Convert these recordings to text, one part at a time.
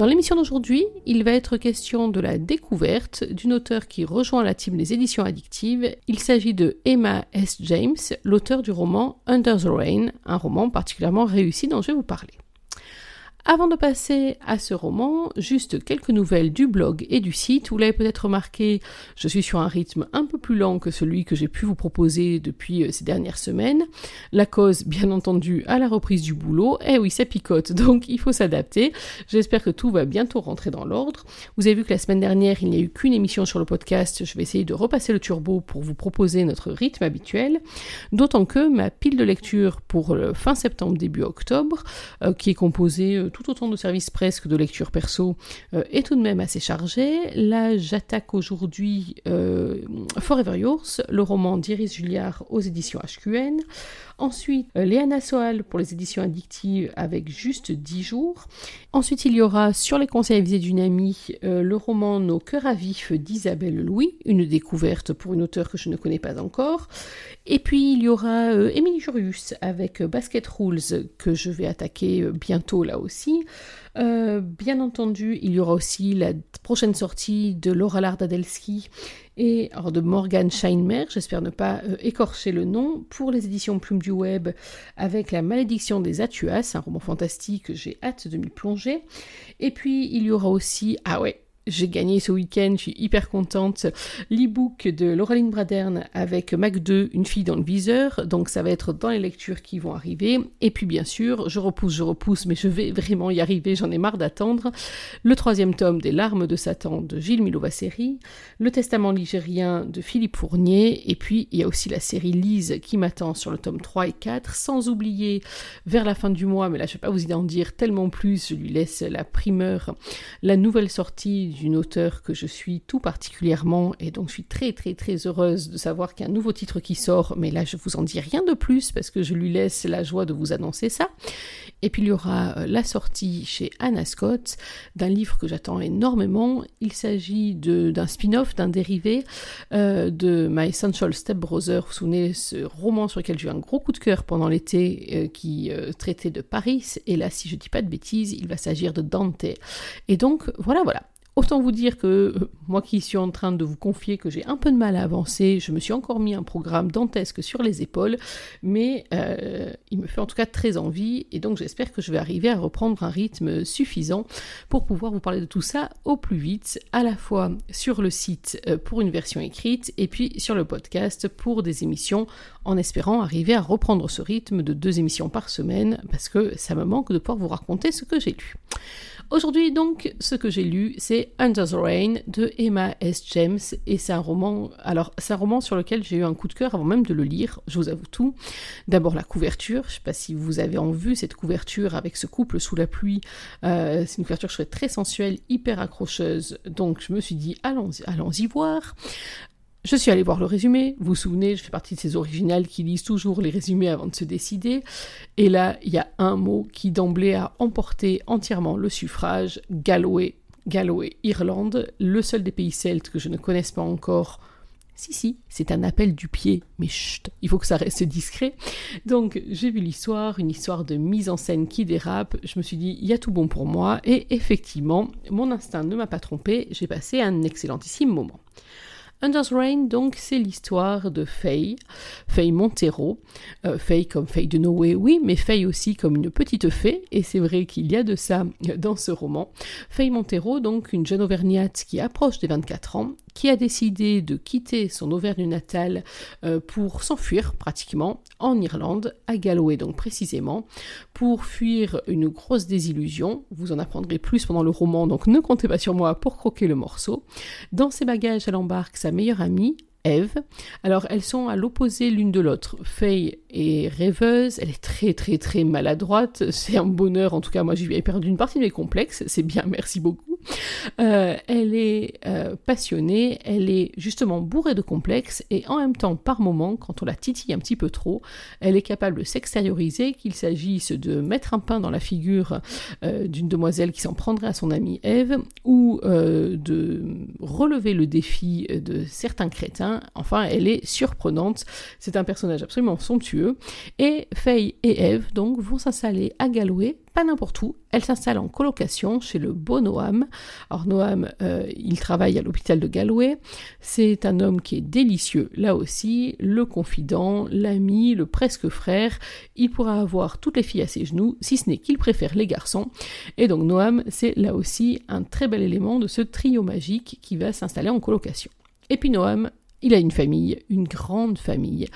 Dans l'émission d'aujourd'hui, il va être question de la découverte d'une auteure qui rejoint la team des éditions addictives. Il s'agit de Emma S. James, l'auteur du roman Under the Rain, un roman particulièrement réussi dont je vais vous parler. Avant de passer à ce roman, juste quelques nouvelles du blog et du site. Vous l'avez peut-être remarqué, je suis sur un rythme un peu plus lent que celui que j'ai pu vous proposer depuis euh, ces dernières semaines. La cause, bien entendu, à la reprise du boulot. Eh oui, ça picote, donc il faut s'adapter. J'espère que tout va bientôt rentrer dans l'ordre. Vous avez vu que la semaine dernière, il n'y a eu qu'une émission sur le podcast. Je vais essayer de repasser le turbo pour vous proposer notre rythme habituel. D'autant que ma pile de lecture pour fin septembre, début octobre, euh, qui est composée euh, tout autant de services presque de lecture perso euh, est tout de même assez chargé. Là, j'attaque aujourd'hui euh, Forever Yours, le roman d'Iris Julliard aux éditions HQN. Ensuite, euh, Léana Soal pour les éditions addictives avec juste 10 jours. Ensuite, il y aura Sur les conseils avisés d'une amie, le roman Nos cœurs à vif d'Isabelle Louis, une découverte pour une auteure que je ne connais pas encore. Et puis, il y aura Émilie Jurius avec Basket Rules que je vais attaquer bientôt là aussi. Euh, bien entendu, il y aura aussi la prochaine sortie de Laura Lardadelsky et de Morgan Scheinmer, j'espère ne pas euh, écorcher le nom, pour les éditions Plume du Web avec La malédiction des Atuas, un roman fantastique, j'ai hâte de m'y plonger. Et puis il y aura aussi, ah ouais, j'ai gagné ce week-end, je suis hyper contente. L'e-book de Lauraline Bradern avec Mac 2, une fille dans le viseur. Donc ça va être dans les lectures qui vont arriver. Et puis bien sûr, je repousse, je repousse, mais je vais vraiment y arriver, j'en ai marre d'attendre. Le troisième tome des larmes de Satan de Gilles Milovaceri. Le testament ligérien de Philippe Fournier. Et puis il y a aussi la série Lise qui m'attend sur le tome 3 et 4. Sans oublier vers la fin du mois, mais là je ne vais pas vous y en dire tellement plus, je lui laisse la primeur, la nouvelle sortie d'une auteure que je suis tout particulièrement et donc je suis très très très heureuse de savoir qu'il y a un nouveau titre qui sort, mais là je vous en dis rien de plus parce que je lui laisse la joie de vous annoncer ça. Et puis il y aura euh, la sortie chez Anna Scott d'un livre que j'attends énormément. Il s'agit d'un spin-off, d'un dérivé euh, de My Essential Step Brother. Vous vous souvenez ce roman sur lequel j'ai eu un gros coup de cœur pendant l'été euh, qui traitait de Paris. Et là, si je dis pas de bêtises, il va s'agir de Dante. Et donc voilà, voilà. Autant vous dire que euh, moi qui suis en train de vous confier que j'ai un peu de mal à avancer, je me suis encore mis un programme dantesque sur les épaules, mais euh, il me fait en tout cas très envie et donc j'espère que je vais arriver à reprendre un rythme suffisant pour pouvoir vous parler de tout ça au plus vite, à la fois sur le site euh, pour une version écrite et puis sur le podcast pour des émissions en espérant arriver à reprendre ce rythme de deux émissions par semaine parce que ça me manque de pouvoir vous raconter ce que j'ai lu. Aujourd'hui, donc, ce que j'ai lu, c'est Under the Rain de Emma S. James, et c'est un roman. Alors, c'est un roman sur lequel j'ai eu un coup de cœur avant même de le lire. Je vous avoue tout. D'abord la couverture. Je sais pas si vous avez en vue cette couverture avec ce couple sous la pluie. Euh, c'est une couverture je très sensuelle, hyper accrocheuse. Donc, je me suis dit, allons-y, allons-y voir. Je suis allée voir le résumé. Vous vous souvenez, je fais partie de ces originales qui lisent toujours les résumés avant de se décider. Et là, il y a un mot qui d'emblée a emporté entièrement le suffrage Galway. Galway, Irlande, le seul des pays celtes que je ne connaisse pas encore. Si, si, c'est un appel du pied, mais chut, il faut que ça reste discret. Donc, j'ai vu l'histoire, une histoire de mise en scène qui dérape. Je me suis dit, il y a tout bon pour moi. Et effectivement, mon instinct ne m'a pas trompé. J'ai passé un excellentissime moment. Under's Rain, donc, c'est l'histoire de Faye, Faye Montero. Euh, Faye comme Faye de Noé, oui, mais Faye aussi comme une petite fée, et c'est vrai qu'il y a de ça dans ce roman. Faye Montero, donc, une jeune auvergnate qui approche des 24 ans, qui a décidé de quitter son Auvergne natale euh, pour s'enfuir pratiquement en Irlande, à Galway donc précisément, pour fuir une grosse désillusion. Vous en apprendrez plus pendant le roman, donc ne comptez pas sur moi pour croquer le morceau. Dans ses bagages, elle embarque sa meilleure amie, Eve. Alors elles sont à l'opposé l'une de l'autre. Faye est rêveuse, elle est très très très maladroite, c'est un bonheur, en tout cas moi j'ai perdu une partie de mes complexes, c'est bien, merci beaucoup. Euh, elle est euh, passionnée, elle est justement bourrée de complexes et en même temps, par moments, quand on la titille un petit peu trop, elle est capable de s'extérioriser, qu'il s'agisse de mettre un pain dans la figure euh, d'une demoiselle qui s'en prendrait à son amie Eve ou de relever le défi de certains crétins. Enfin, elle est surprenante. C'est un personnage absolument somptueux. Et Faye et Eve, donc, vont s'installer à Galway pas n'importe où, elle s'installe en colocation chez le beau Noam. Alors Noam, euh, il travaille à l'hôpital de Galway. C'est un homme qui est délicieux, là aussi, le confident, l'ami, le presque frère. Il pourra avoir toutes les filles à ses genoux, si ce n'est qu'il préfère les garçons. Et donc Noam, c'est là aussi un très bel élément de ce trio magique qui va s'installer en colocation. Et puis Noam, il a une famille, une grande famille,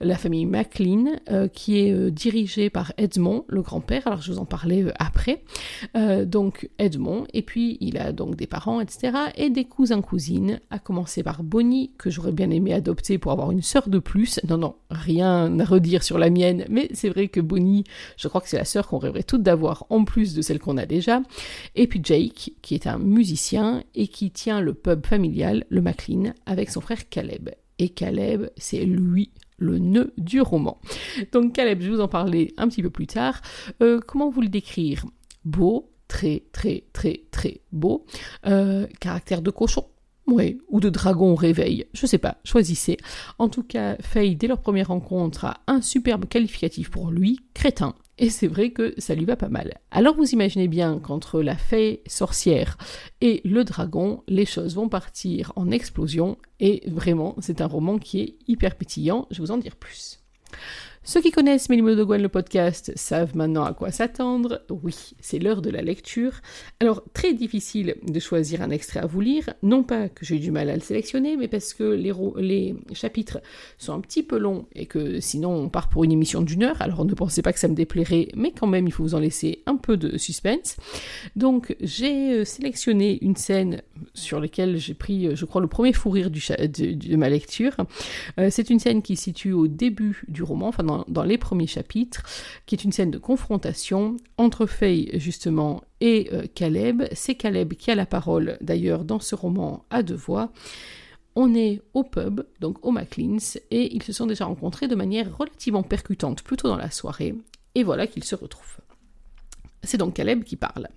la famille MacLean, euh, qui est euh, dirigée par Edmond, le grand-père. Alors je vous en parlais euh, après. donc Edmond, et puis il a donc des parents, etc. Et des cousins cousines, à commencer par Bonnie, que j'aurais bien aimé adopter pour avoir une sœur de plus. Non, non, rien à redire sur la mienne, mais c'est vrai que Bonnie, je crois que c'est la sœur qu'on rêverait toutes d'avoir en plus de celle qu'on a déjà. Et puis Jake, qui est un musicien et qui tient le pub familial, le MacLean, avec son frère Et Caleb, c'est lui le nœud du roman. Donc Caleb, je vous en parler un petit peu plus tard. Euh, comment vous le décrire? Beau, très très très très beau. Euh, caractère de cochon, ou de dragon au réveil, je sais pas, choisissez. En tout cas, Faye, dès leur première rencontre, a un superbe qualificatif pour lui, crétin. Et c'est vrai que ça lui va pas mal. Alors vous imaginez bien qu'entre la fée sorcière et le dragon, les choses vont partir en explosion. Et vraiment, c'est un roman qui est hyper pétillant. Je vais vous en dire plus. Ceux qui connaissent Mélimo de Gwen le podcast savent maintenant à quoi s'attendre. Oui, c'est l'heure de la lecture. Alors, très difficile de choisir un extrait à vous lire. Non pas que j'ai eu du mal à le sélectionner, mais parce que les, chapitres sont un petit peu longs et que sinon on part pour une émission d'une heure. Alors, ne pensez pas que ça me déplairait, mais quand même, il faut vous en laisser un peu de suspense. Donc, j'ai euh, sélectionné une scène sur laquelle j'ai pris, euh, je crois, le premier fou rire de, ma lecture. Euh, c'est une scène qui se situe au début du roman, enfin dans dans, les premiers chapitres, qui est une scène de confrontation entre Faye justement et euh, Caleb. C'est Caleb qui a la parole d'ailleurs dans ce roman à deux voix. On est au pub, donc au McLean's, et ils se sont déjà rencontrés de manière relativement percutante, plutôt dans la soirée, et voilà qu'ils se retrouvent. C'est donc Caleb qui parle.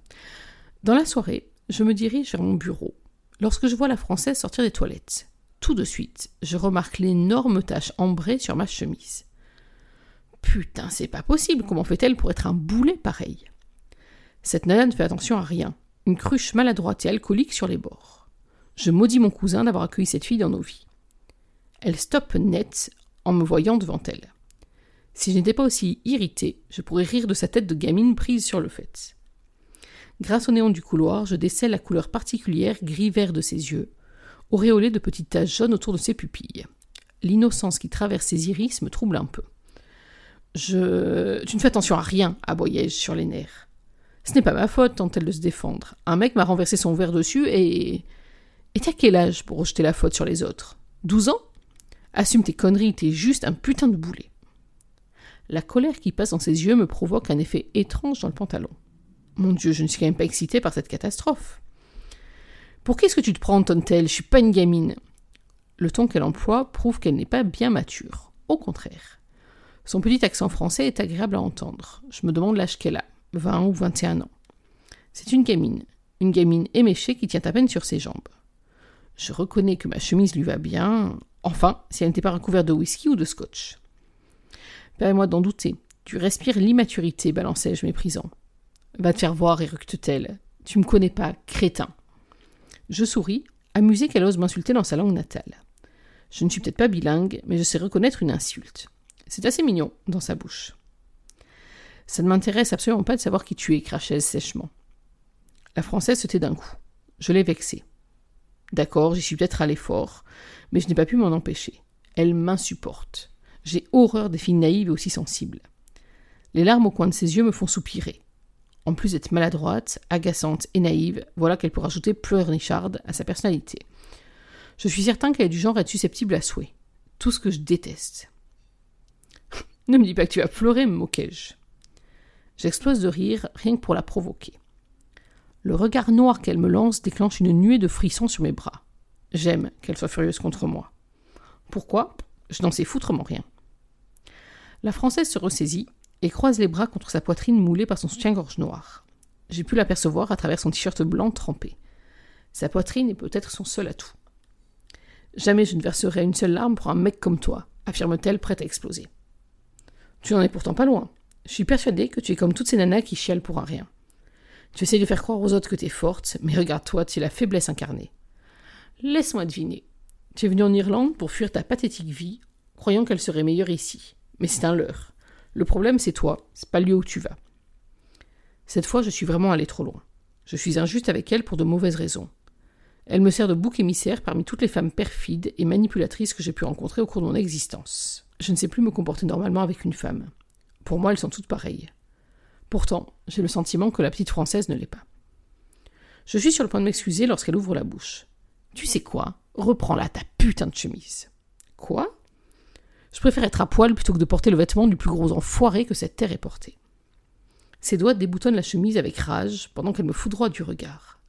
Dans la soirée, je me dirige vers mon bureau, lorsque je vois la Française sortir des toilettes. Tout de suite, je remarque l'énorme tache ambrée sur ma chemise. Putain, c'est pas possible, comment fait-elle pour être un boulet pareil? Cette nana ne fait attention à rien, une cruche maladroite et alcoolique sur les bords. Je maudis mon cousin d'avoir accueilli cette fille dans nos vies. Elle stoppe net en me voyant devant elle. Si je n'étais pas aussi irrité, je pourrais rire de sa tête de gamine prise sur le fait. Grâce au néon du couloir, je décèle la couleur particulière gris-vert de ses yeux, auréolée de petites taches jaunes autour de ses pupilles. L'innocence qui traverse ses iris me trouble un peu. Je... Tu ne fais attention à rien, aboyai-je sur les nerfs. Ce n'est pas ma faute, tente-t-elle de se défendre. Un mec m'a renversé son verre dessus et. Et t'as quel âge pour rejeter la faute sur les autres? Douze ans? Assume tes conneries, t'es juste un putain de boulet. La colère qui passe dans ses yeux me provoque un effet étrange dans le pantalon. Mon Dieu, je ne suis quand même pas excitée par cette catastrophe. Pour qu'est-ce que tu te prends, tonne-t-elle Je suis pas une gamine. Le ton qu'elle emploie prouve qu'elle n'est pas bien mature. Au contraire. Son petit accent français est agréable à entendre. Je me demande l'âge qu'elle a, 20 ou 21 ans. C'est une gamine, une gamine éméchée qui tient à peine sur ses jambes. Je reconnais que ma chemise lui va bien, enfin, si elle n'était pas recouverte de whisky ou de scotch. Permets-moi d'en douter. Tu respires l'immaturité, balançai-je méprisant. Va te faire voir, éructe-t-elle. Tu me connais pas, crétin. Je souris, amusé qu'elle ose m'insulter dans sa langue natale. Je ne suis peut-être pas bilingue, mais je sais reconnaître une insulte. C'est assez mignon dans sa bouche. Ça ne m'intéresse absolument pas de savoir qui tu es, crachait sèchement. La Française se tait d'un coup. Je l'ai vexée. D'accord, j'y suis peut-être allé fort, mais je n'ai pas pu m'en empêcher. Elle m'insupporte. J'ai horreur des filles naïves et aussi sensibles. Les larmes au coin de ses yeux me font soupirer. En plus d'être maladroite, agaçante et naïve, voilà qu'elle peut rajouter pleurnicharde à sa personnalité. Je suis certain qu'elle est du genre à être susceptible à souhait. Tout ce que je déteste. Ne me dis pas que tu vas pleurer, me moquai-je. J'explose de rire, rien que pour la provoquer. Le regard noir qu'elle me lance déclenche une nuée de frissons sur mes bras. J'aime qu'elle soit furieuse contre moi. Pourquoi? Je n'en sais foutrement rien. La Française se ressaisit et croise les bras contre sa poitrine moulée par son soutien-gorge noir. J'ai pu l'apercevoir à travers son t-shirt blanc trempé. Sa poitrine est peut-être son seul atout. Jamais je ne verserai une seule larme pour un mec comme toi, affirme-t-elle, prête à exploser. Tu n'en es pourtant pas loin. Je suis persuadée que tu es comme toutes ces nanas qui chialent pour un rien. Tu essaies de faire croire aux autres que tu es forte, mais regarde-toi, tu es la faiblesse incarnée. Laisse-moi deviner. Tu es venue en Irlande pour fuir ta pathétique vie, croyant qu'elle serait meilleure ici. Mais c'est un leurre. Le problème, c'est toi, c'est pas le lieu où tu vas. Cette fois, je suis vraiment allé trop loin. Je suis injuste avec elle pour de mauvaises raisons. Elle me sert de bouc émissaire parmi toutes les femmes perfides et manipulatrices que j'ai pu rencontrer au cours de mon existence. Je ne sais plus me comporter normalement avec une femme. Pour moi, elles sont toutes pareilles. Pourtant, j'ai le sentiment que la petite française ne l'est pas. Je suis sur le point de m'excuser lorsqu'elle ouvre la bouche. Tu sais quoi? Reprends-la ta putain de chemise. Quoi? Je préfère être à poil plutôt que de porter le vêtement du plus gros enfoiré que cette terre ait porté. Ses doigts déboutonnent la chemise avec rage pendant qu'elle me foudroie du regard.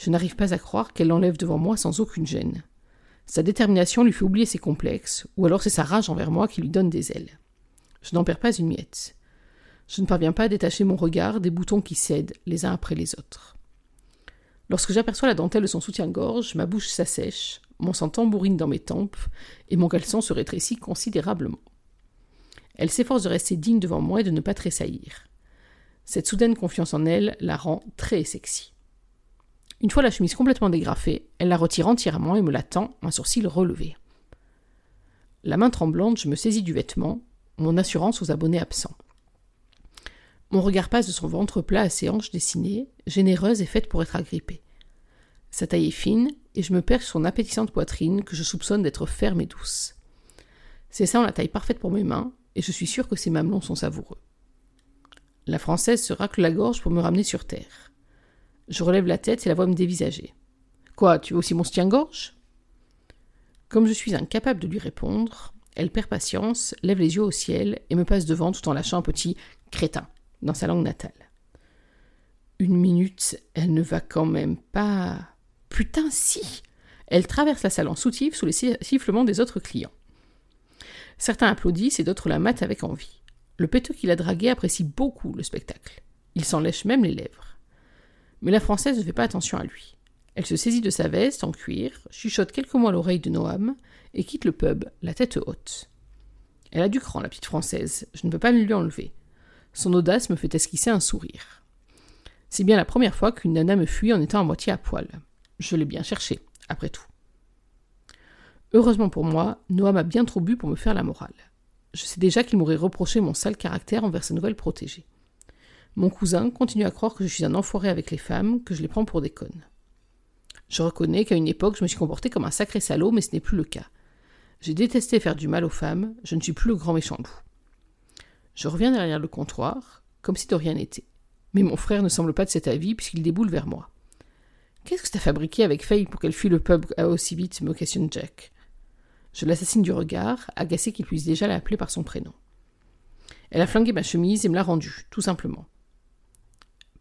Je n'arrive pas à croire qu'elle l'enlève devant moi sans aucune gêne. Sa détermination lui fait oublier ses complexes, ou alors c'est sa rage envers moi qui lui donne des ailes. Je n'en perds pas une miette. Je ne parviens pas à détacher mon regard des boutons qui cèdent les uns après les autres. Lorsque j'aperçois la dentelle de son soutien-gorge, ma bouche s'assèche, mon sang tambourine dans mes tempes, et mon caleçon se rétrécit considérablement. Elle s'efforce de rester digne devant moi et de ne pas tressaillir. Cette soudaine confiance en elle la rend très sexy. Une fois la chemise complètement dégrafée, elle la retire entièrement et me la tend, un sourcil relevé. La main tremblante, je me saisis du vêtement, mon assurance aux abonnés absents. Mon regard passe de son ventre plat à ses hanches dessinées, généreuses et faites pour être agrippées. Sa taille est fine, et je me perds sur son appétissante poitrine que je soupçonne d'être ferme et douce. Ses seins ont la taille parfaite pour mes mains, et je suis sûr que ses mamelons sont savoureux. La française se racle la gorge pour me ramener sur terre. Je relève la tête et la vois me dévisager. Quoi, tu veux aussi mon soutien-gorge? Comme je suis incapable de lui répondre, elle perd patience, lève les yeux au ciel et me passe devant tout en lâchant un petit crétin dans sa langue natale. Une minute, elle ne va quand même pas. Putain, si Elle traverse la salle en soutif sous les sifflements des autres clients. Certains applaudissent et d'autres la matent avec envie. Le péteux qui l'a dragué apprécie beaucoup le spectacle. Il s'en lèche même les lèvres. Mais la française ne fait pas attention à lui. Elle se saisit de sa veste en cuir, chuchote quelques mots à l'oreille de Noam et quitte le pub, la tête haute. Elle a du cran, la petite française, je ne peux pas lui enlever. Son audace me fait esquisser un sourire. C'est bien la première fois qu'une nana me fuit en étant à moitié à poil. Je l'ai bien cherché, après tout. Heureusement pour moi, Noah m'a bien trop bu pour me faire la morale. Je sais déjà qu'il m'aurait reproché mon sale caractère envers sa nouvelle protégée. Mon cousin continue à croire que je suis un enfoiré avec les femmes, que je les prends pour des connes. Je reconnais qu'à une époque je me suis comporté comme un sacré salaud, mais ce n'est plus le cas. J'ai détesté faire du mal aux femmes, je ne suis plus le grand méchant loup. Je reviens derrière le comptoir, comme si de rien n'était. Mais mon frère ne semble pas de cet avis puisqu'il déboule vers moi. Qu'est-ce que t'as fabriqué avec Faye pour qu'elle fuit le pub aussi vite? me questionne Jack. Je l'assassine du regard, agacé qu'il puisse déjà l'appeler par son prénom. Elle a flingué ma chemise et me l'a rendue, tout simplement.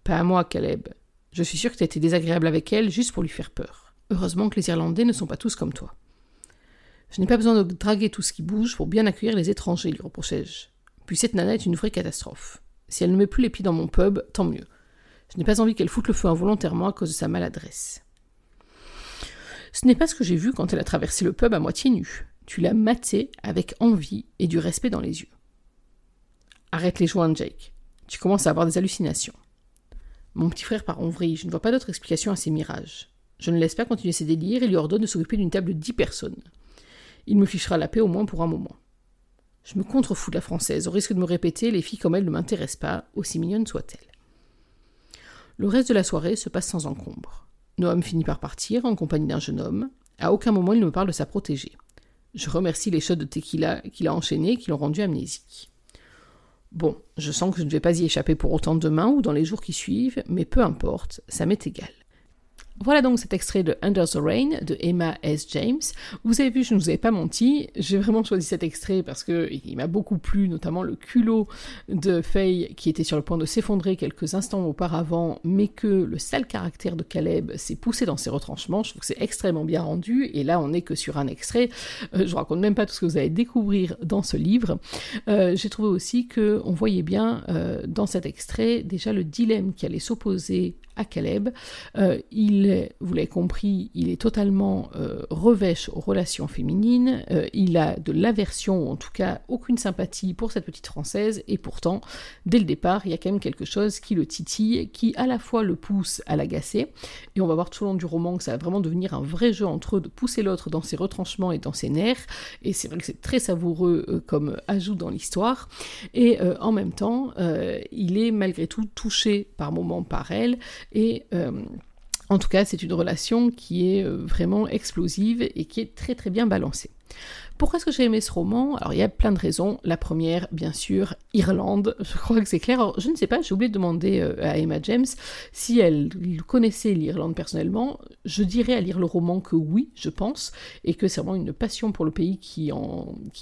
Pas à moi, Caleb. Je suis sûr que t'as été désagréable avec elle juste pour lui faire peur. Heureusement que les Irlandais ne sont pas tous comme toi. Je n'ai pas besoin de draguer tout ce qui bouge pour bien accueillir les étrangers, lui reprochai-je. Puis cette nana est une vraie catastrophe. Si elle ne met plus les pieds dans mon pub, tant mieux. Je n'ai pas envie qu'elle foute le feu involontairement à cause de sa maladresse. Ce n'est pas ce que j'ai vu quand elle a traversé le pub à moitié nue. Tu l'as matée avec envie et du respect dans les yeux. Arrête les joints, Jake. Tu commences à avoir des hallucinations. Mon petit frère part en vrille, je ne vois pas d'autre explication à ces mirages. Je ne laisse pas continuer ses délires et lui ordonne de s'occuper d'une table de dix personnes. Il me fichera la paix au moins pour un moment. Je me contrefous de la française, au risque de me répéter, les filles comme elle ne m'intéressent pas, aussi mignonnes soient-elles. Le reste de la soirée se passe sans encombre. Noam finit par partir, en compagnie d'un jeune homme. À aucun moment il ne me parle de sa protégée. Je remercie les shots de tequila qu'il a enchaînés et qui l'ont rendu amnésique. Bon, je sens que je ne vais pas y échapper pour autant demain ou dans les jours qui suivent, mais peu importe, ça m'est égal. Voilà donc cet extrait de Under the Rain de Emma S. James. Vous avez vu, je ne vous avais pas menti, j'ai vraiment choisi cet extrait parce que il m'a beaucoup plu, notamment le culot de Faye qui était sur le point de s'effondrer quelques instants auparavant, mais que le sale caractère de Caleb s'est poussé dans ses retranchements. Je trouve que c'est extrêmement bien rendu, et là on n'est que sur un extrait. Euh, je raconte même pas tout ce que vous allez découvrir dans ce livre. Euh, j'ai trouvé aussi que on voyait bien euh, dans cet extrait déjà le dilemme qui allait s'opposer à Caleb. Euh, il, vous l'avez compris, il est totalement euh, revêche aux relations féminines. Euh, il a de l'aversion, en tout cas aucune sympathie pour cette petite française. Et pourtant, dès le départ, il y a quand même quelque chose qui le titille, qui à la fois le pousse à l'agacer. Et on va voir tout au long du roman que ça va vraiment devenir un vrai jeu entre eux de pousser l'autre dans ses retranchements et dans ses nerfs. Et c'est vrai que c'est très savoureux comme ajout dans l'histoire. Et en même temps, il est malgré tout touché par moments par elle et euh, en tout cas, c'est une relation qui est euh, vraiment explosive et qui est très très bien balancée. Pourquoi est-ce que j'ai aimé ce roman? Alors il y a plein de raisons. La première, bien sûr, Irlande. Je crois que c'est clair. Je ne sais pas, j'ai oublié de demander euh, à Emma James si elle connaissait l'Irlande personnellement. Je dirais à lire le roman que oui, je pense, et que c'est vraiment une passion pour le pays qui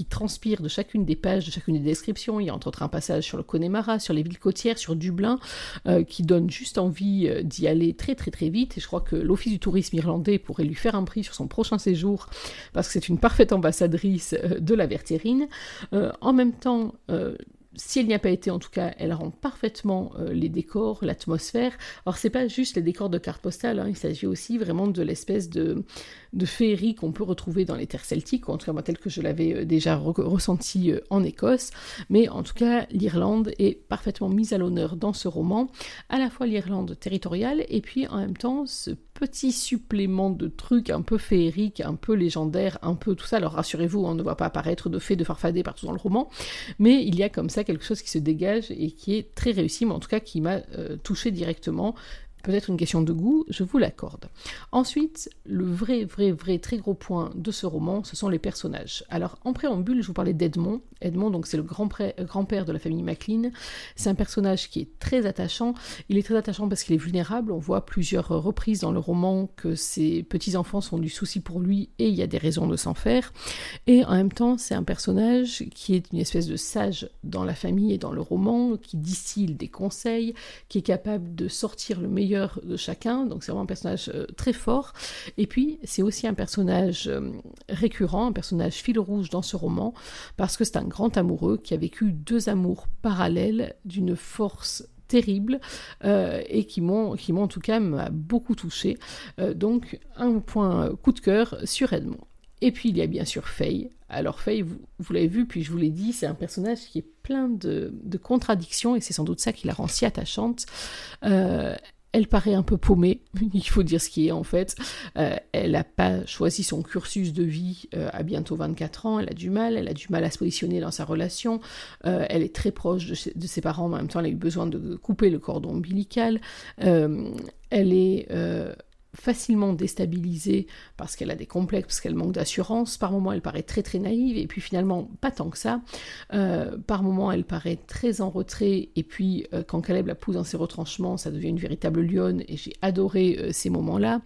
transpire de chacune des pages, de chacune des descriptions. Il y a entre autres un passage sur le Connemara, sur les villes côtières, sur Dublin, euh, qui donne juste envie euh, d'y aller très très très vite. Et je crois que l'Office du tourisme irlandais pourrait lui faire un prix sur son prochain séjour, parce que c'est une parfaite ambassadrice euh, de la vertérine. Euh, en même temps, euh, si elle n'y a pas été, en tout cas, elle rend parfaitement les décors, l'atmosphère. Alors, c'est pas juste les décors de cartes postales, hein, il s'agit aussi vraiment de l'espèce de, de féerie qu'on peut retrouver dans les terres celtiques, en tout cas moi tel que je l'avais euh, déjà ressenti euh, en Écosse, mais en tout cas l'Irlande est parfaitement mise à l'honneur dans ce roman, à la fois l'Irlande territoriale et puis en même temps ce petit supplément de trucs un peu féeriques, un peu légendaires, un peu tout ça. Alors rassurez-vous, on ne voit pas apparaître de fées de farfadet partout dans le roman, mais il y a comme ça quelque chose qui se dégage et qui est très réussi, mais en tout cas qui m'a euh, touché directement peut-être une question de goût, je vous l'accorde. Ensuite, le vrai, vrai, vrai très gros point de ce roman, ce sont les personnages. Alors, en préambule, je vous parlais d'Edmond. Edmond, donc c'est le grand-père de la famille Maclean. C'est un personnage qui est très attachant. Il est très attachant parce qu'il est vulnérable. On voit plusieurs reprises dans le roman que ses petits-enfants sont du souci pour lui et il y a des raisons de s'en faire. Et en même temps, c'est un personnage qui est une espèce de sage dans la famille et dans le roman, qui distille des conseils, qui est capable de sortir le meilleur de chacun, donc c'est vraiment un personnage euh, très fort. Et puis c'est aussi un personnage euh, récurrent, un personnage fil rouge dans ce roman, parce que c'est un grand amoureux qui a vécu deux amours parallèles d'une force terrible euh, et qui m'ont qui m'ont en tout cas beaucoup touché. donc un point coup de cœur sur Edmond. Et puis il y a bien sûr Faye. Alors Faye, vous, l'avez vu, puis je vous l'ai dit, c'est un personnage qui est plein de, contradictions et c'est sans doute ça qui la rend si attachante. Elle paraît un peu paumée, il faut dire ce qui est en fait. Euh, elle n'a pas choisi son cursus de vie euh, à bientôt 24 ans, elle a du mal, elle a du mal à se positionner dans sa relation, euh, elle est très proche de, de, ses parents, mais en même temps elle a eu besoin de couper le cordon ombilical, elle est facilement déstabilisée parce qu'elle a des complexes, parce qu'elle manque d'assurance. Par moments, elle paraît très très naïve, et puis finalement, pas tant que ça. Euh, par moments, elle paraît très en retrait, et puis euh, quand Caleb la pousse dans ses retranchements, ça devient une véritable lionne, et j'ai adoré euh, ces moments-là.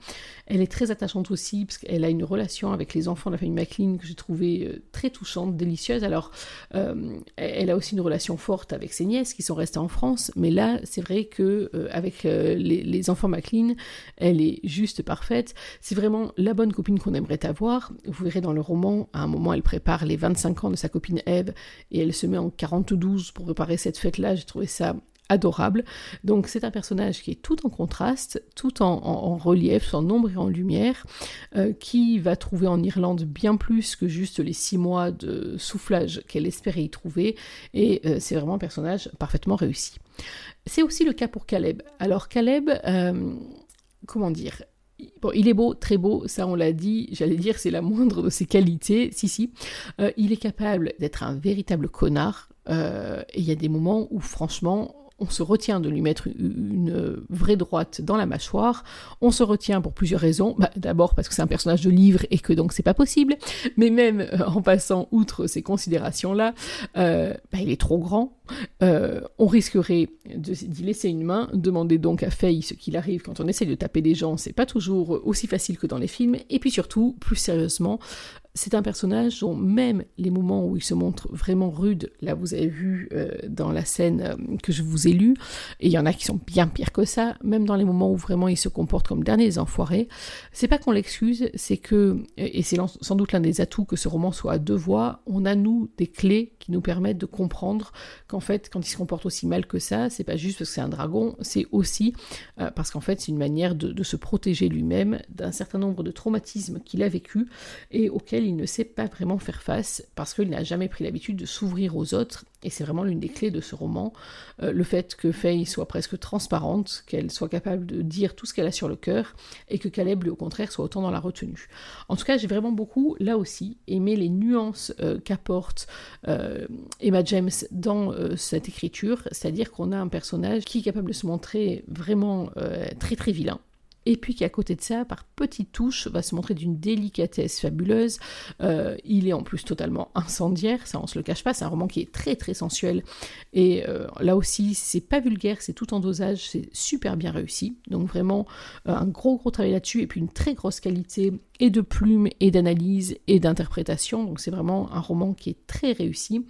Elle est très attachante aussi, parce qu'elle a une relation avec les enfants de la famille McLean que j'ai trouvé très touchante, délicieuse. Alors, elle a aussi une relation forte avec ses nièces qui sont restées en France, mais là, c'est vrai que avec les, les, enfants McLean, elle est juste parfaite. C'est vraiment la bonne copine qu'on aimerait avoir. Vous verrez dans le roman, à un moment, elle prépare les 25 ans de sa copine Eve et elle se met en 42 pour préparer cette fête-là. J'ai trouvé ça adorable. Donc c'est un personnage qui est tout en contraste, tout en, relief, en ombre et en lumière, euh, qui va trouver en Irlande bien plus que juste les six mois de soufflage qu'elle espérait y trouver, et euh, c'est vraiment un personnage parfaitement réussi. C'est aussi le cas pour Caleb. Alors Caleb, euh, comment dire Il est beau, très beau, ça on l'a dit, j'allais dire c'est la moindre de ses qualités, si si. Euh, il est capable d'être un véritable connard, euh, et il y a des moments où franchement on se retient de lui mettre une, vraie droite dans la mâchoire. On se retient pour plusieurs raisons. Bah, d'abord parce que c'est un personnage de livre et que donc c'est pas possible. Mais même euh, en passant outre ces considérations-là, euh, bah, il est trop grand. Euh, on risquerait d'y laisser une main. Demander donc à Faye ce qu'il arrive quand on essaye de taper des gens, c'est pas toujours aussi facile que dans les films. Et puis surtout, plus sérieusement, c'est un personnage dont même les moments où il se montre vraiment rude, là vous avez vu euh, dans la scène euh, que je vous ai lue, et il y en a qui sont bien pires que ça, même dans les moments où vraiment il se comporte comme dernier enfoirés, c'est pas qu'on l'excuse, c'est que, et c'est sans doute l'un des atouts que ce roman soit à deux voix, on a nous des clés qui nous permettent de comprendre qu'en fait quand il se comporte aussi mal que ça, c'est pas juste parce que c'est un dragon, c'est aussi euh, parce qu'en fait c'est une manière de, de se protéger lui-même d'un certain nombre de traumatismes qu'il a vécu et auxquels il ne sait pas vraiment faire face parce qu'il n'a jamais pris l'habitude de s'ouvrir aux autres. Et c'est vraiment l'une des clés de ce roman, euh, le fait que Faye soit presque transparente, qu'elle soit capable de dire tout ce qu'elle a sur le cœur, et que Caleb, lui, au contraire, soit autant dans la retenue. En tout cas, j'ai vraiment beaucoup, là aussi, aimé les nuances euh, qu'apporte euh, Emma James dans cette écriture, c'est-à-dire qu'on a un personnage qui est capable de se montrer vraiment très très vilain, et puis qui à côté de ça, par petites touches, va se montrer d'une délicatesse fabuleuse. Euh, il est en plus totalement incendiaire, ça on se le cache pas, c'est un roman qui est très très sensuel, et euh, là aussi c'est pas vulgaire, c'est tout en dosage, c'est super bien réussi, donc vraiment euh, un gros gros travail là-dessus, et puis une très grosse qualité et de plumes et d'analyse et d'interprétation, donc c'est vraiment un roman qui est très réussi.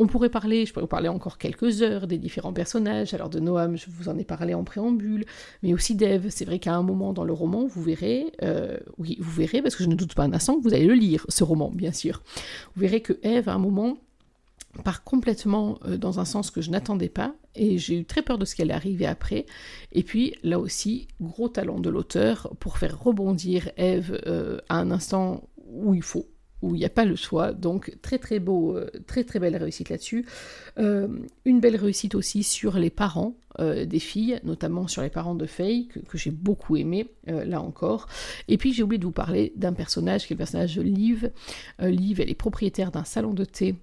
On pourrait parler, je pourrais vous parler encore quelques heures des différents personnages. Alors de Noam, je vous en ai parlé en préambule, mais aussi d'Eve. C'est vrai qu'à un moment dans le roman, vous verrez, euh, oui, vous verrez, parce que je ne doute pas un instant que vous allez le lire, ce roman, bien sûr. Vous verrez que Eve, à un moment, part complètement euh, dans un sens que je n'attendais pas, et j'ai eu très peur de ce qu'elle est arrivée après. Et puis, là aussi, gros talent de l'auteur pour faire rebondir Eve euh, à un instant où il faut, où il n'y a pas le choix. Donc très très beau, euh, très très belle réussite là-dessus. Une belle réussite aussi sur les parents des filles, notamment sur les parents de Faye, que, j'ai beaucoup aimé, là encore. Et puis j'ai oublié de vous parler d'un personnage qui est le personnage de Liv. Liv, elle est propriétaire d'un salon de thé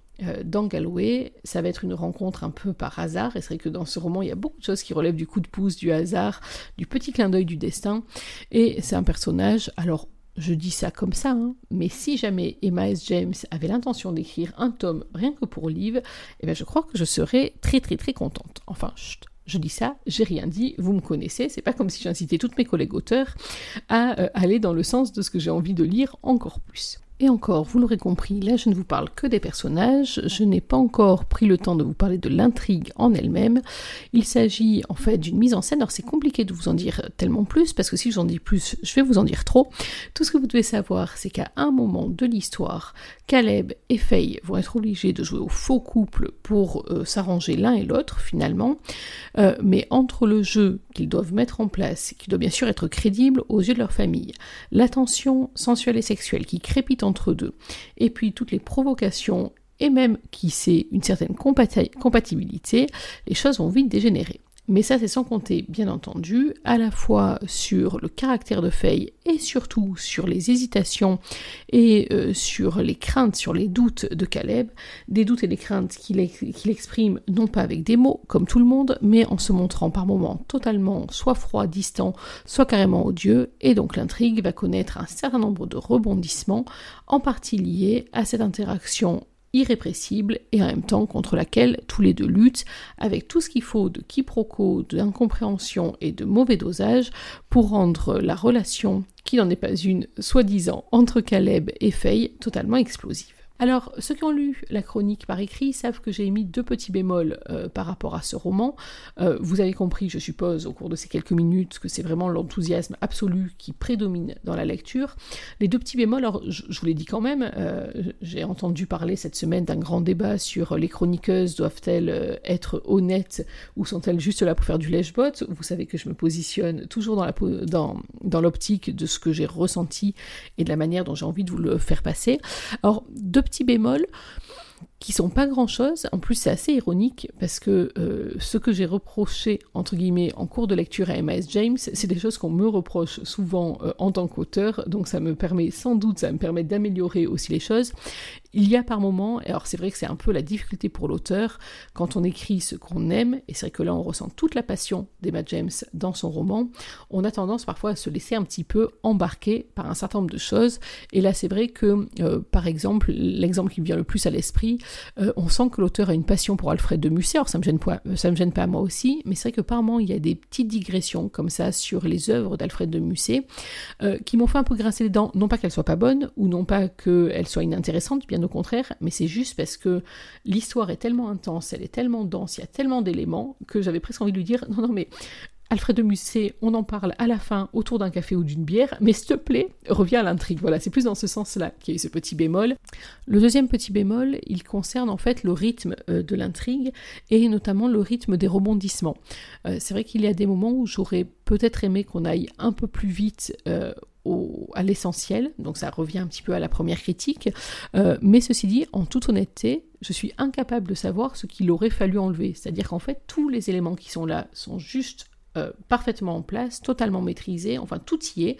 dans Galway. Ça va être une rencontre un peu par hasard, et c'est vrai que dans ce roman, il y a beaucoup de choses qui relèvent du coup de pouce, du hasard, du petit clin d'œil du destin. Et c'est un personnage, alors je dis ça comme ça, hein, mais si jamais Emma S. James avait l'intention d'écrire un tome rien que pour Liv, eh bien je crois que je serais très très très contente. Enfin, je dis ça, j'ai rien dit, vous me connaissez, c'est pas comme si j'incitais toutes mes collègues auteurs à euh, aller dans le sens de ce que j'ai envie de lire encore plus. Et encore, vous l'aurez compris, là je ne vous parle que des personnages, je n'ai pas encore pris le temps de vous parler de l'intrigue en elle-même. Il s'agit en fait d'une mise en scène, alors c'est compliqué de vous en dire tellement plus, parce que si j'en dis plus, je vais vous en dire trop. Tout ce que vous devez savoir, c'est qu'à un moment de l'histoire, Caleb et Faye vont être obligés de jouer au faux couple pour euh, s'arranger l'un et l'autre finalement, euh, mais entre le jeu qu'ils doivent mettre en place, qui doit bien sûr être crédible aux yeux de leur famille, l'attention sensuelle et sexuelle qui crépite entre deux, et puis toutes les provocations et même qui c'est une certaine compatibilité, les choses vont vite dégénérer. Mais ça, c'est sans compter, bien entendu, à la fois sur le caractère de Faye et surtout sur les hésitations et euh, sur les craintes, sur les doutes de Caleb, des doutes et des craintes qu'il exprime non pas avec des mots, comme tout le monde, mais en se montrant par moments totalement soit froid, distant, soit carrément odieux, et donc l'intrigue va connaître un certain nombre de rebondissements, en partie liés à cette interaction irrépressible et en même temps contre laquelle tous les deux luttent avec tout ce qu'il faut de quiproquo, d'incompréhension et de mauvais dosage pour rendre la relation, qui n'en est pas une, soi-disant entre Caleb et Faye, totalement explosive. Alors, ceux qui ont lu la chronique par écrit savent que j'ai émis deux petits bémols euh, par rapport à ce roman. Euh, vous avez compris, je suppose, au cours de ces quelques minutes, que c'est vraiment l'enthousiasme absolu qui prédomine dans la lecture. Les deux petits bémols, alors je, vous l'ai dit quand même, euh, j'ai entendu parler cette semaine d'un grand débat sur les chroniqueuses doivent-elles être honnêtes ou sont-elles juste là pour faire du lèche-botte Vous savez que je me positionne toujours dans l'optique de ce que j'ai ressenti et de la manière dont j'ai envie de vous le faire passer. Alors, deux petits bémols qui sont pas grand chose. En plus, c'est assez ironique parce que euh, ce que j'ai reproché, entre guillemets, en cours de lecture à M.S. James, c'est des choses qu'on me reproche souvent euh, en tant qu'auteur. Donc, ça me permet, sans doute, ça me permet d'améliorer aussi les choses. Il y a par moments, alors c'est vrai que c'est un peu la difficulté pour l'auteur, quand on écrit ce qu'on aime, et c'est vrai que là on ressent toute la passion d'Emma James dans son roman, on a tendance parfois à se laisser un petit peu embarquer par un certain nombre de choses, et là c'est vrai que, euh, par exemple, l'exemple qui me vient le plus à l'esprit, euh, on sent que l'auteur a une passion pour Alfred de Musset, alors ça me gêne pas, ça me gêne pas moi aussi, mais c'est vrai que par moments il y a des petites digressions comme ça sur les œuvres d'Alfred de Musset, euh, qui m'ont fait un peu grincer les dents, non pas qu'elles soient pas bonnes, ou non pas qu'elles soient inintéressantes, bien au contraire, mais c'est juste parce que l'histoire est tellement intense, elle est tellement dense, il y a tellement d'éléments que j'avais presque envie de lui dire non, non, mais Alfred de Musset, on en parle à la fin autour d'un café ou d'une bière, mais s'il te plaît, reviens à l'intrigue. Voilà, c'est plus dans ce sens-là qu'il y a eu ce petit bémol. Le deuxième petit bémol, il concerne en fait le rythme euh, de l'intrigue et notamment le rythme des rebondissements. Euh, c'est vrai qu'il y a des moments où j'aurais peut-être aimé qu'on aille un peu plus vite euh, à l'essentiel, donc ça revient un petit peu à la première critique, mais ceci dit, en toute honnêteté, je suis incapable de savoir ce qu'il aurait fallu enlever, c'est-à-dire qu'en fait, tous les éléments qui sont là sont juste euh, parfaitement en place, totalement maîtrisé, enfin tout y est.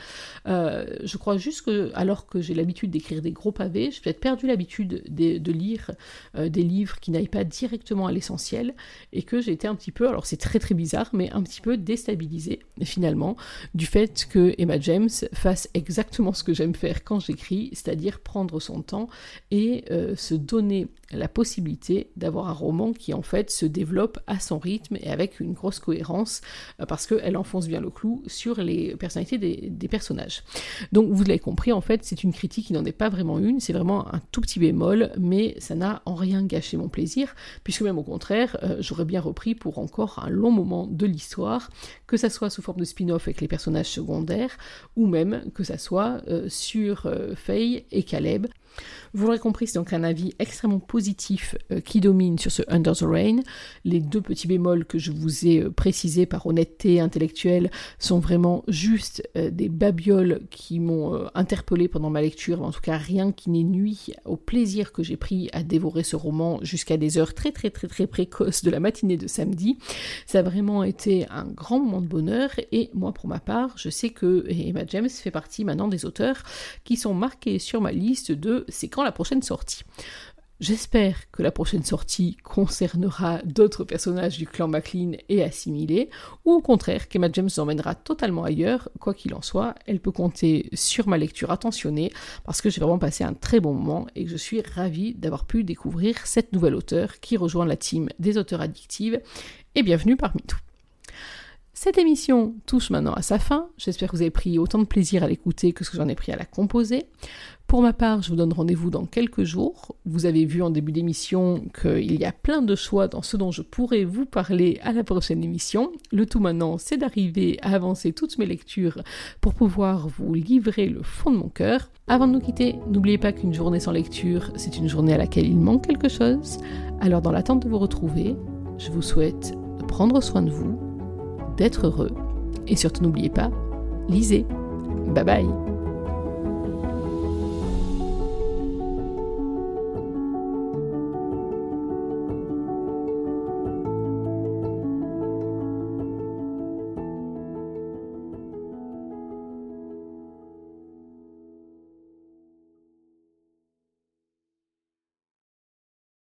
Euh, je crois juste que, alors que j'ai l'habitude d'écrire des gros pavés, j'ai peut-être perdu l'habitude de, lire euh, des livres qui n'aillent pas directement à l'essentiel et que j'ai été un petit peu, alors c'est très très bizarre, mais un petit peu déstabilisée finalement du fait que Emma James fasse exactement ce que j'aime faire quand j'écris, c'est-à-dire prendre son temps et se donner la possibilité d'avoir un roman qui en fait se développe à son rythme et avec une grosse cohérence euh, parce qu'elle enfonce bien le clou sur les personnalités des, personnages. Donc vous l'avez compris, en fait c'est une critique qui n'en est pas vraiment une, c'est vraiment un tout petit bémol, mais ça n'a en rien gâché mon plaisir, puisque même au contraire, euh, j'aurais bien repris pour encore un long moment de l'histoire, que ça soit sous forme de spin-off avec les personnages secondaires, ou même que ça soit euh, sur Faye et Caleb. Vous l'aurez compris, c'est donc un avis extrêmement positif euh, qui domine sur ce Under the Rain. Les deux petits bémols que je vous ai euh, précisés par honnêteté intellectuelle sont vraiment juste euh, des babioles qui m'ont interpellé pendant ma lecture, en tout cas rien qui n'ait nuit au plaisir que j'ai pris à dévorer ce roman jusqu'à des heures très très très très précoces de la matinée de samedi. Ça a vraiment été un grand moment de bonheur et moi pour ma part, je sais que Emma James fait partie maintenant des auteurs qui sont marqués sur ma liste de c'est quand la prochaine sortie. J'espère que la prochaine sortie concernera d'autres personnages du clan MacLean et assimilés, ou au contraire qu'Emma James emmènera totalement ailleurs. Quoi qu'il en soit, elle peut compter sur ma lecture attentionnée parce que j'ai vraiment passé un très bon moment et je suis ravie d'avoir pu découvrir cette nouvelle auteure qui rejoint la team des auteurs addictives. Et bienvenue parmi tous. Cette émission touche maintenant à sa fin. J'espère que vous avez pris autant de plaisir à l'écouter que ce que j'en ai pris à la composer. Pour ma part, je vous donne rendez-vous dans quelques jours. Vous avez vu en début d'émission qu'il y a plein de choix dans ce dont je pourrais vous parler à la prochaine émission. Le tout maintenant, c'est d'arriver à avancer toutes mes lectures pour pouvoir vous livrer le fond de mon cœur. Avant de nous quitter, n'oubliez pas qu'une journée sans lecture, c'est une journée à laquelle il manque quelque chose. Alors dans l'attente de vous retrouver, je vous souhaite de prendre soin de vous, d'être heureux et surtout n'oubliez pas, lisez. Bye bye